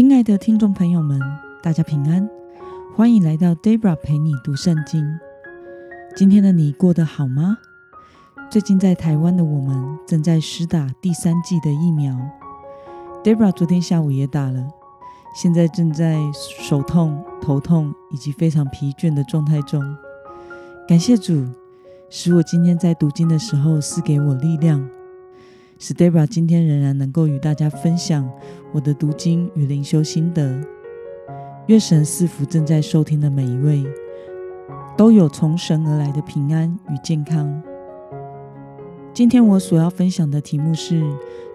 亲爱的听众朋友们，大家平安，欢迎来到 Debra 陪你读圣经。今天的你过得好吗？最近在台湾的我们正在施打第三季的疫苗，Debra 昨天下午也打了，现在正在手痛、头痛以及非常疲倦的状态中。感谢主，使我今天在读经的时候赐给我力量。使 Debra 今天仍然能够与大家分享我的读经与灵修心得。愿神赐福正在收听的每一位，都有从神而来的平安与健康。今天我所要分享的题目是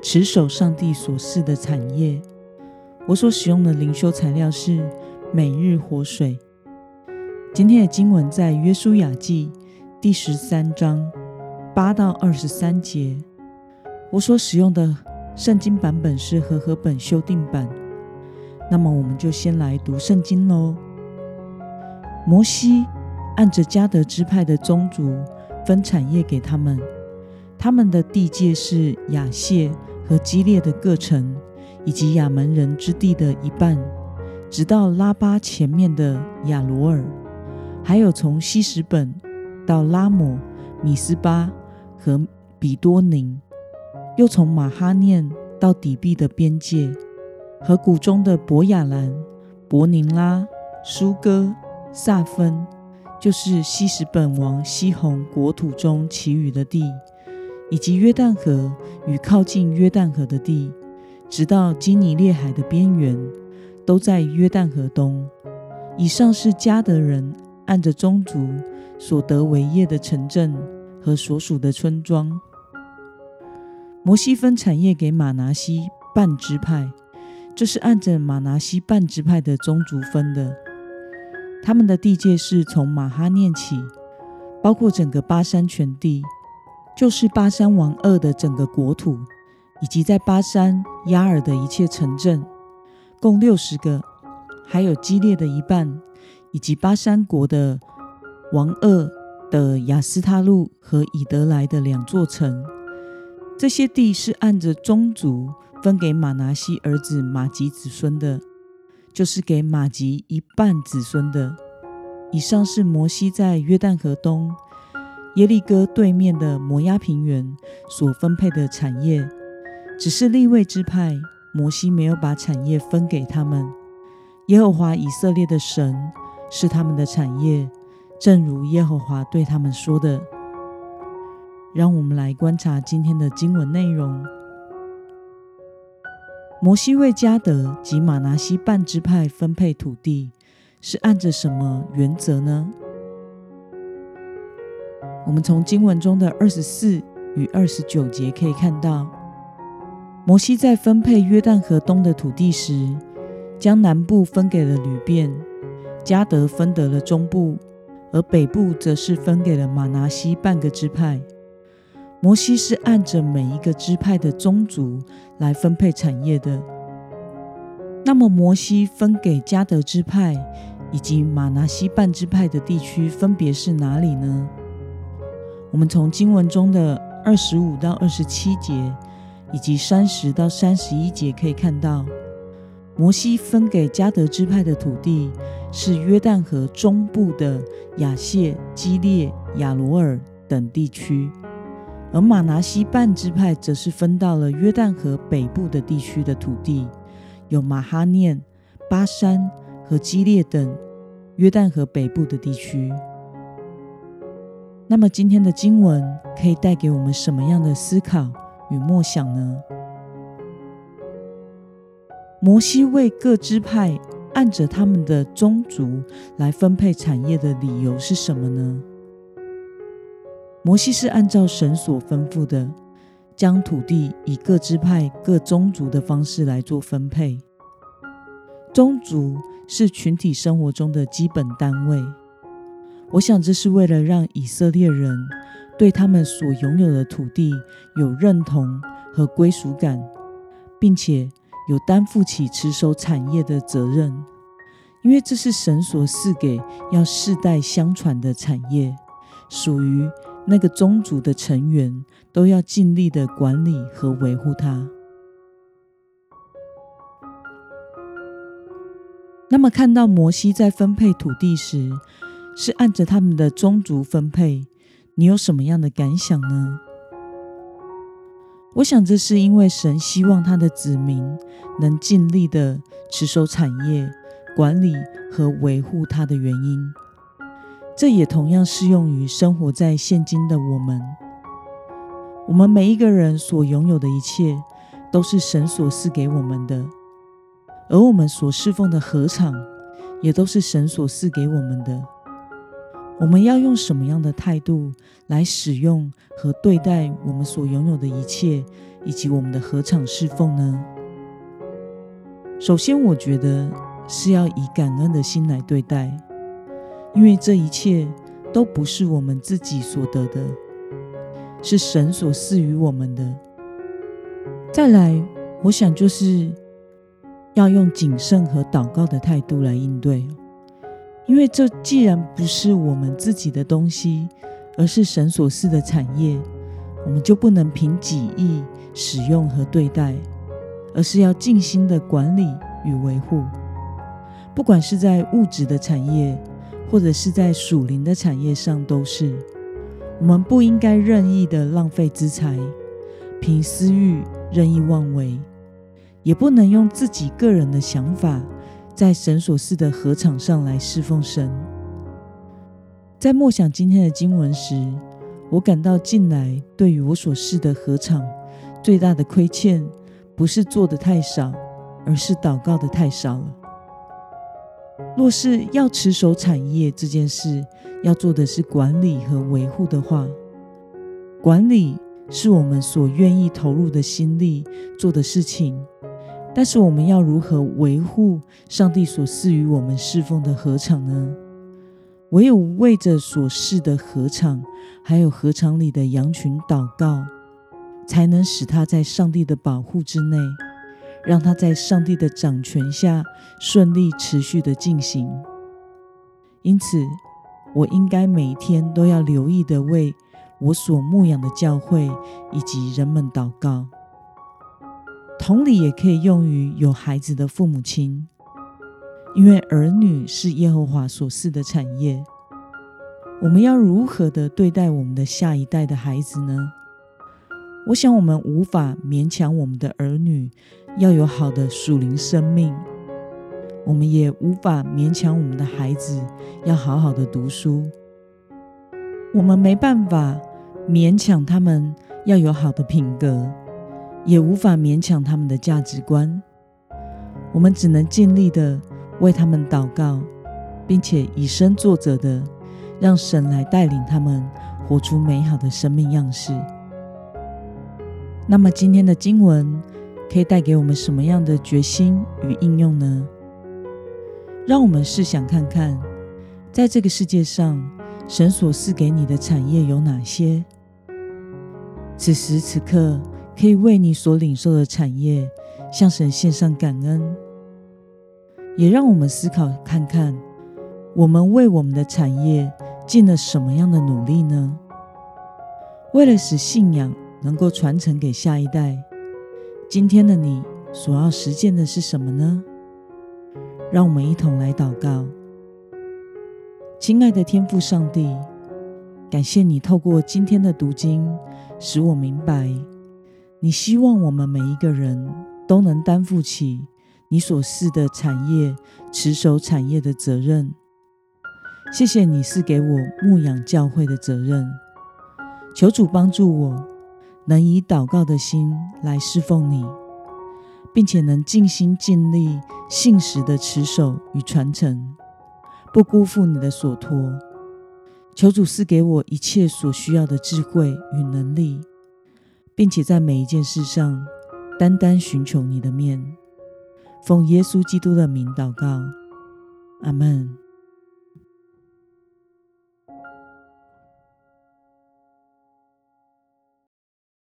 持守上帝所赐的产业。我所使用的灵修材料是每日活水。今天的经文在约书亚记第十三章八到二十三节。我所使用的圣经版本是和合本修订版。那么，我们就先来读圣经喽。摩西按着迦德支派的宗族分产业给他们，他们的地界是雅谢和基列的各城，以及亚门人之地的一半，直到拉巴前面的亚罗尔，还有从西什本到拉姆、米斯巴和比多宁。又从马哈念到底壁的边界，河谷中的博雅兰、伯宁拉、舒哥、萨芬，就是西什本王西宏国土中其余的地，以及约旦河与靠近约旦河的地，直到基尼列海的边缘，都在约旦河东。以上是加德人按着宗族所得为业的城镇和所属的村庄。摩西分产业给马拿西半支派，这是按着马拿西半支派的宗族分的。他们的地界是从马哈念起，包括整个巴山全地，就是巴山王二的整个国土，以及在巴山亚尔的一切城镇，共六十个，还有基列的一半，以及巴山国的王二的雅斯他路和以德来的两座城。这些地是按着宗族分给马拿西儿子马吉子孙的，就是给马吉一半子孙的。以上是摩西在约旦河东耶利哥对面的摩押平原所分配的产业，只是立位之派，摩西没有把产业分给他们。耶和华以色列的神是他们的产业，正如耶和华对他们说的。让我们来观察今天的经文内容。摩西为加德及马拿西半支派分配土地，是按着什么原则呢？我们从经文中的二十四与二十九节可以看到，摩西在分配约旦河东的土地时，将南部分给了吕便，加德分得了中部，而北部则是分给了马拿西半个支派。摩西是按着每一个支派的宗族来分配产业的。那么，摩西分给加德支派以及马拿西半支派的地区分别是哪里呢？我们从经文中的二十五到二十七节以及三十到三十一节可以看到，摩西分给加德支派的土地是约旦河中部的亚谢、基列、亚罗尔等地区。而马拿西半支派则是分到了约旦河北部的地区的土地，有马哈念、巴山和基列等约旦河北部的地区。那么今天的经文可以带给我们什么样的思考与默想呢？摩西为各支派按着他们的宗族来分配产业的理由是什么呢？摩西是按照神所吩咐的，将土地以各支派、各宗族的方式来做分配。宗族是群体生活中的基本单位。我想，这是为了让以色列人对他们所拥有的土地有认同和归属感，并且有担负起持守产业的责任，因为这是神所赐给要世代相传的产业，属于。那个宗族的成员都要尽力的管理和维护它。那么，看到摩西在分配土地时，是按着他们的宗族分配，你有什么样的感想呢？我想，这是因为神希望他的子民能尽力的持守产业、管理和维护它的原因。这也同样适用于生活在现今的我们。我们每一个人所拥有的一切，都是神所赐给我们的。而我们所侍奉的合场，也都是神所赐给我们的。我们要用什么样的态度来使用和对待我们所拥有的一切，以及我们的合场侍奉呢？首先，我觉得是要以感恩的心来对待，因为这一切都不是我们自己所得的，是神所赐予我们的。再来，我想就是。要用谨慎和祷告的态度来应对，因为这既然不是我们自己的东西，而是神所赐的产业，我们就不能凭己意使用和对待，而是要尽心的管理与维护。不管是在物质的产业，或者是在属灵的产业上，都是我们不应该任意的浪费资财，凭私欲任意妄为。也不能用自己个人的想法，在神所赐的合场上来侍奉神。在默想今天的经文时，我感到近来对于我所侍的合场最大的亏欠，不是做的太少，而是祷告的太少了。若是要持守产业这件事，要做的是管理和维护的话，管理是我们所愿意投入的心力做的事情。但是我们要如何维护上帝所赐予我们侍奉的合场呢？唯有为着所侍的合场，还有合场里的羊群祷告，才能使他在上帝的保护之内，让他在上帝的掌权下顺利持续的进行。因此，我应该每天都要留意的为我所牧养的教会以及人们祷告。同理，也可以用于有孩子的父母亲，因为儿女是耶和华所赐的产业。我们要如何的对待我们的下一代的孩子呢？我想，我们无法勉强我们的儿女要有好的属灵生命，我们也无法勉强我们的孩子要好好的读书。我们没办法勉强他们要有好的品格。也无法勉强他们的价值观，我们只能尽力的为他们祷告，并且以身作则的让神来带领他们活出美好的生命样式。那么，今天的经文可以带给我们什么样的决心与应用呢？让我们试想看看，在这个世界上，神所赐给你的产业有哪些？此时此刻。可以为你所领受的产业向神献上感恩，也让我们思考看看，我们为我们的产业尽了什么样的努力呢？为了使信仰能够传承给下一代，今天的你所要实践的是什么呢？让我们一同来祷告，亲爱的天父上帝，感谢你透过今天的读经，使我明白。你希望我们每一个人都能担负起你所赐的产业、持守产业的责任。谢谢你赐给我牧养教会的责任。求主帮助我，能以祷告的心来侍奉你，并且能尽心尽力、信实的持守与传承，不辜负你的所托。求主赐给我一切所需要的智慧与能力。并且在每一件事上，单单寻求你的面，奉耶稣基督的名祷告，阿门。